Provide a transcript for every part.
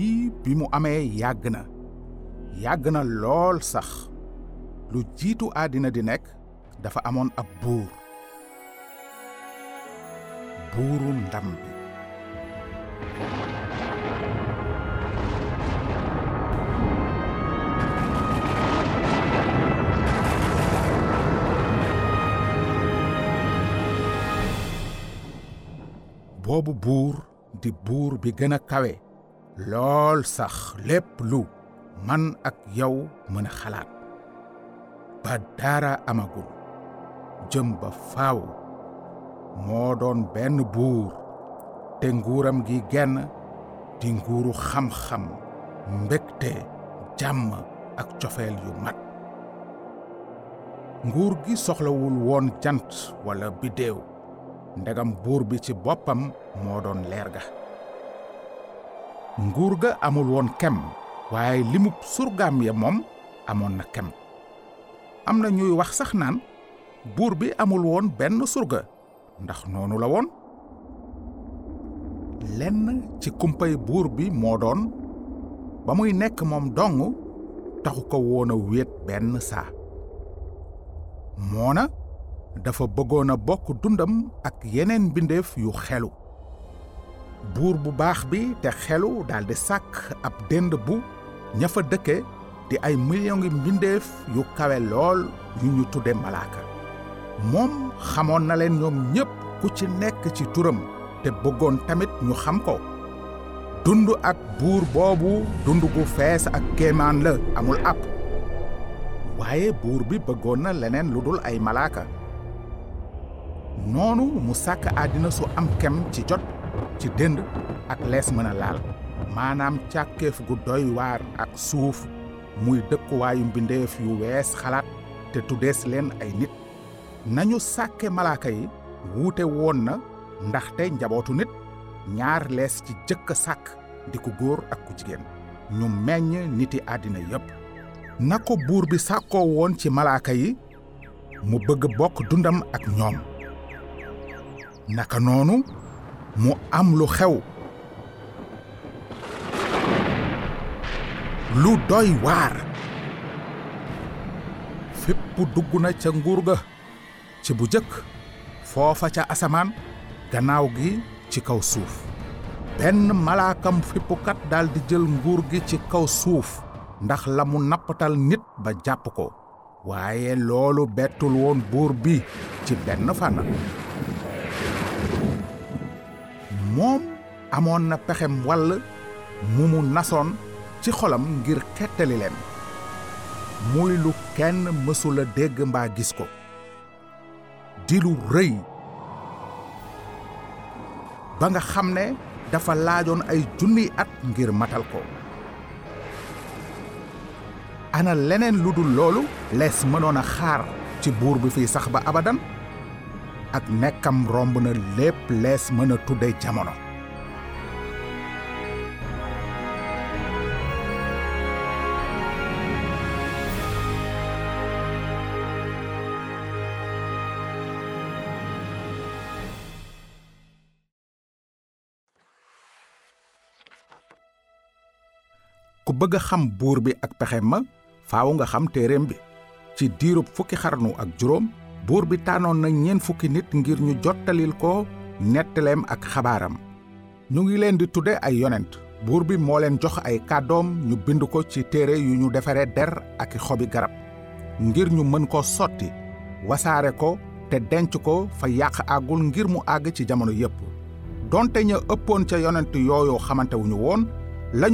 lii bi mu amee yàgg na yàgg na sax lu jiitu àddina di nekk dafa amoon ab buur buuru ndam bi boobu buur di buur bi gën a kawe lool sax lépp lu man ak yow mën a xalaat. Ba dara amagul. Jëm ba faaw moo doon benn buur. Te nguuram gi genn di nguuru xam-xam mbégte jàmm ak cofeel yu mat. Nguur gi soxlawul woon jant wala biddéew ndegam buur bi ci boppam moo doon leer ga nguur ga amul woon kem waaye limub surgaam ya moom amoon na kem. Am na ñuy wax sax naan buur bi amul woon benn surga ndax noonu la woon. Lenn ci kumpay buur bi moo doon ba muy nekk moom dong taxu ko woon a wéet benn saa. Moona dafa bëggoon a bokk dundam ak yeneen mbindeef yu xelu buur bu baax bi te xelu daldi sàkk ab dend bu ña fa dëkke di ay million ngi mbindeef yu kawe lool yu ñu tudde malaaka. Moom xamoon na leen ñoom ñépp ku ci nekk ci turam te bëggoon tamit ñu xam ko. Dund ak buur boobu dund gu fees ak kéemaan la amul ab waaye buur bi bëggoon na leneen lu dul ay malaaka. Noonu mu sàkk àddina su am kem ci jot ci dënd ak lees mën a laal. Maanaam càkkeef gu doy waar ak suuf muy dëkkuwaayu mbindeef yu wees xalaat te tuddees leen ay nit. Nañu sàkke malaaka yi wuute woon na ndaxte njabootu nit ñaar lees ci jëkk sàkk di ku góor ak ku jigéen. Ñu meññ niti àddina yépp. Na ko buur bi sàkkoo woon ci malaaka yi mu bëgg bokk dundam ak ñoom. Naka noonu mu am lu xew lu doy waar fépp dugg na ca nguur ga ci bu jëkk foofa ca asamaan gannaaw gi ci kaw suuf. Benn malaakam fippukat daldi jël nguur gi ci kaw suuf ndax la mu nit ba jàpp ko. Waaye loolu bettul woon buur bi ci benn fànn moom amoon na pexem wàll mu mu nasoon ci xolam ngir xettali leen. Muy lu kenn mësula dégg mbaa gis ko. Di lu rëy. Ba nga xam ne dafa laajoon ay junniy at ngir matal ko. Ana leneen lu dul loolu lees mënoon a xaar ci buur bi fiy sax ba abadan? Ak nekkam romb na lépp lees jamono. Ku bëgg a xam buur bi ak pexem ma faaw nga xam téereem bi. Ci diirub fukki xarnu ak juróom buur bi tànnoon na ñeen fukki nit ngir ñu jottalil ko nettaleem ak xabaaram. Ñu ngi leen di tudde ay yonent. Buur bi moo leen jox ay kàddoom ñu bind ko ci téere yu ñu der ak xobi garab. Ngir ñu mën ko sotti wasaare ko te denc ko fa yàq àggul ngir mu àgg ci jamono yépp. Donte ña ëppoon ca yonent yooyu xamante wuñu woon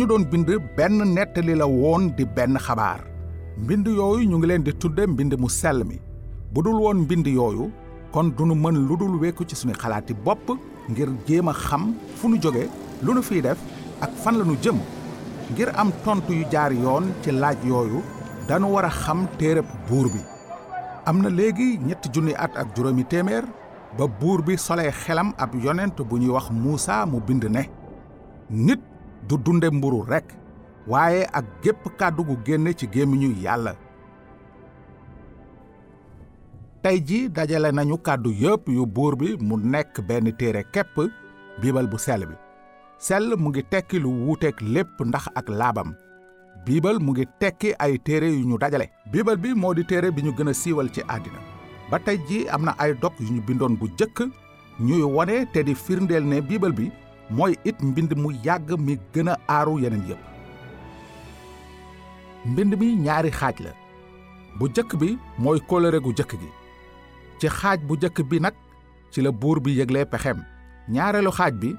doon bind benn nettali la woon di benn xabaar. Mbind yooyu ñu ngi leen di tudde mbind mu sell mi bu dul woon mbind yooyu kon dunu mën lu wekku ci suñu xalaati bopp ngir jéem a xam fu nu jóge lu nu def ak fan la nu jëm. Ngir am tontu yu jaar yoon ci laaj yooyu danu war a xam téereb buur bi. Am na léegi ñetti junni at ak juróomi téeméer ba buur bi solee xelam ab yonent bu ñuy wax Muusa mu bind ne nit du dunde mburu rekk waaye ak gépp kàddu gu génne ci gémmiñu yàlla tey ji dajale nañu kàddu yépp yu buur bi mu nekk benn téere képp biibal bu sell bi. Sell mu ngi tekki lu wuuteeg lépp ndax ak laabam. Biibal mu ngi tekki ay téere yu ñu dajale. Biibal bi moo di téere bi ñu gën a siiwal ci àddina. Ba tey ji am na ay dog yu ñu bindoon bu jëkk ñuy wone te di firndeel ne biibal bi mooy it mbind mu yàgg mi gën a aaru yeneen yépp. Mbind mi ñaari xaaj la. Bu jëkk bi mooy kóllëre gu jëkk gi ci xaaj bu jëkk bi nag ci la buur bi yëgle pexem. ñaareelu xaaj bi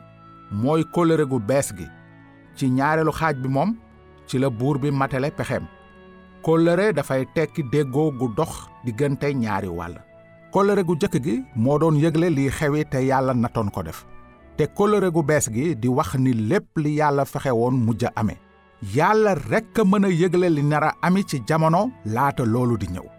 mooy kóllëre gu bees gi. ci ñaareelu xaaj bi moom ci la buur bi matale pexem. kóllëre dafay tekki déggoo gu dox diggante ñaari wàll. kóllëre gu jëkk gi moo doon yëgle liy xewi te yàlla natoon ko def. te kóllëre gu bees gi di wax ni lépp li yàlla fexe woon mujj a amee. yàlla rekk mën a yëgle li nar a ami ci jamono laata loolu di ñëw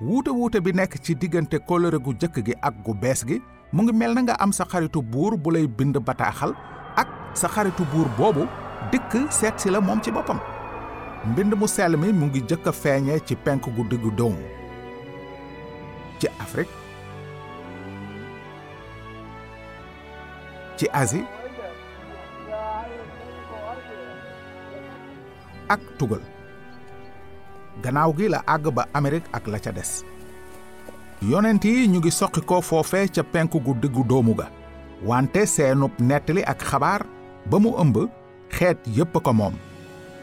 wuute wuute bi nekk ci diggante kóllëre gu jëkk gi ak gu bees gi mu ngi mel nga am sa xaritu buur bu lay bind bataaxal ak sa xaritu buur boobu dikk seet si la moom ci boppam. Mbind mu sell mi mu ngi jëkk a ci penk gu diggu doomu ci Afrique ci Asie ak tugal gannaaw gi la àgg ba Amérique ak la ca des. Yonent yi ñu ngi soqi ko foofe ca penk gu diggu doomu ga. Wante seenub nettali ak xabaar ba mu ëmb xeet yépp ko moom.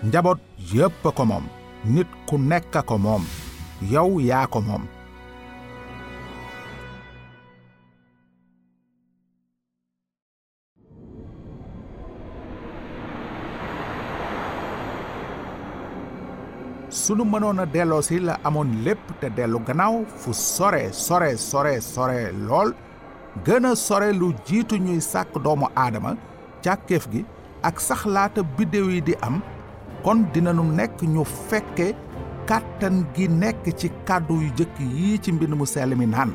Njaboot yépp ko moom. Nit ku nekk ko moom. Yow yaa ko moom sunu mënoon a delloo si la amoon lépp te dellu gannaaw fu sore sore sore sore lool gën a sore lu jiitu ñuy sàkk doomu aadama càkkeef gi ak sax laata biddéew yi di am kon dinanu nekk ñu fekke kàttan gi nekk ci kàddu yu jëkk yii ci mbind mu sell mi naan.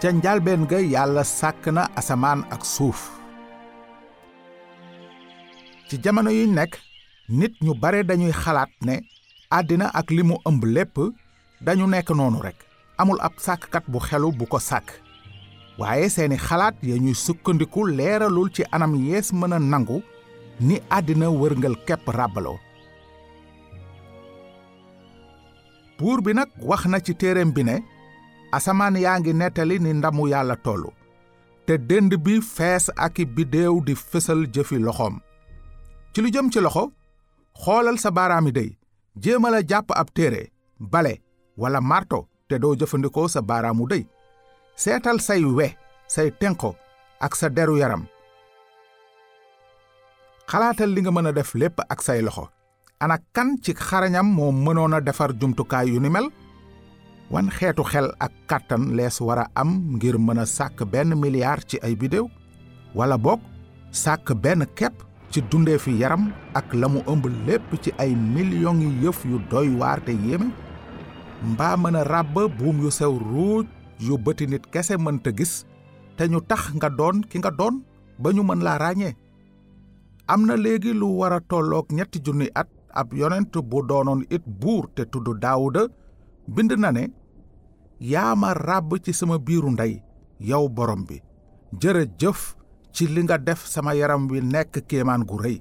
Ca njalbeen ga yàlla sàkk na asamaan ak suuf. Ci jamono yuy nekk nit ñu bare dañuy xalaat ne àddina ak li mu ëmb lépp dañu nekk noonu rekk amul ab sàkkkat bu xelu bu ko sàkk. Waaye seeni xalaat ya ñuy sukkandiku leeralul ci anam yees mën a nangu ni àddina wërngal kepp ràbbaloo. Buur bi nag wax na ci téereem bi ne asamaan yaa ngi nettali ni ndamu yàlla tollu te dënd bi fees ak i biddéew di fësal jëfi loxoom. Ci lu jëm ci loxo xoolal sa baaraami jéemal a jàpp ab téere bale wala marto te doo jëfandikoo sa baaraamu dey seetal say we say tenqo ak sa deru yaram. Xalaatal li nga mën a def lépp ak say loxo. Ana kan ci xarañam moo mënoon a defar jumtukaay yu ni mel? Wan xeetu xel ak kàttan lees war a am ngir mën a sàkk benn milliard ci ay bidéew wala boog sàkk benn kepp ci dundee fi yaram ak la mu ëmb lépp ci ay millions yi yëf yu doy waar te yéeme mbaa mën a ràbb buum yu sew ruuj yu bëti nit kese mënta gis te ñu tax nga doon ki nga doon ba ñu mën laa ràññee. Am na lu war a ñetti junni at ab yonent bu doonoon it buur te tudd daawuda bind na ne yaa ma ràbb ci sama biiru ndey yow borom bi. Jërëjëf ci li nga def sama yaram wi nekk kéemaan gu rëy.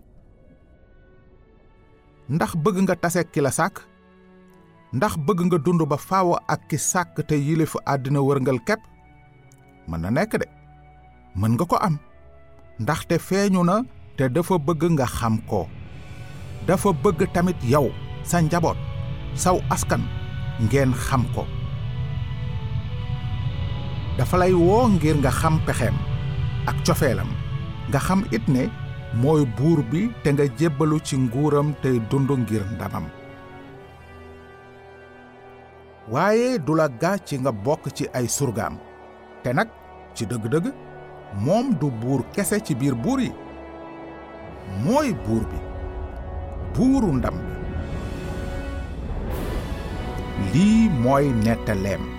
Ndax bëgg nga tase ki la sàkk? Ndax bëgg nga dund ba faaw ak ki sàkk te yilifu àddina wërngal kepp mën na nekk de. Mën nga ko am. Ndaxte feeñu na te dafa bëgg nga xam ko. Dafa bëgg tamit yow sa njaboot saw askan ngeen xam ko. Dafa lay woo ngir nga xam pexeem ak cofeelam. Nga xam it ne mooy buur bi te nga jébbalu ci nguuram tey dund ngir ndamam. Waaye du la ga ci nga bokk ci ay surgaam. Te nag ci dëgg-dëgg moom du buur kese ci biir buur yi. Mooy buur bi buuru ndam bi. Lii mooy nettaleem